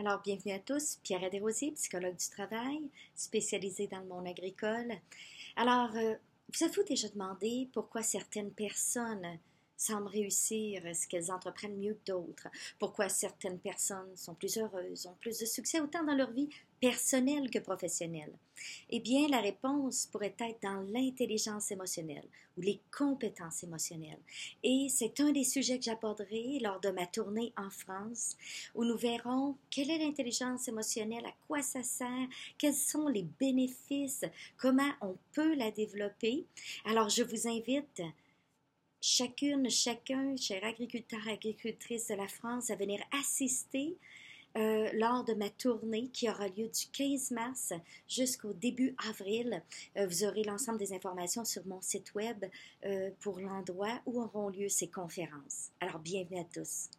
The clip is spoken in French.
Alors, bienvenue à tous. Pierre Desrosiers, psychologue du travail, spécialisée dans le monde agricole. Alors, euh, vous avez-vous déjà demandé pourquoi certaines personnes semblent réussir ce qu'elles entreprennent mieux que d'autres? Pourquoi certaines personnes sont plus heureuses, ont plus de succès autant dans leur vie personnelle que professionnelle? Eh bien, la réponse pourrait être dans l'intelligence émotionnelle ou les compétences émotionnelles. Et c'est un des sujets que j'aborderai lors de ma tournée en France, où nous verrons quelle est l'intelligence émotionnelle, à quoi ça sert, quels sont les bénéfices, comment on peut la développer. Alors, je vous invite chacune, chacun, chers agriculteurs agricultrices de la France, à venir assister euh, lors de ma tournée qui aura lieu du 15 mars jusqu'au début avril. Euh, vous aurez l'ensemble des informations sur mon site web euh, pour l'endroit où auront lieu ces conférences. Alors, bienvenue à tous.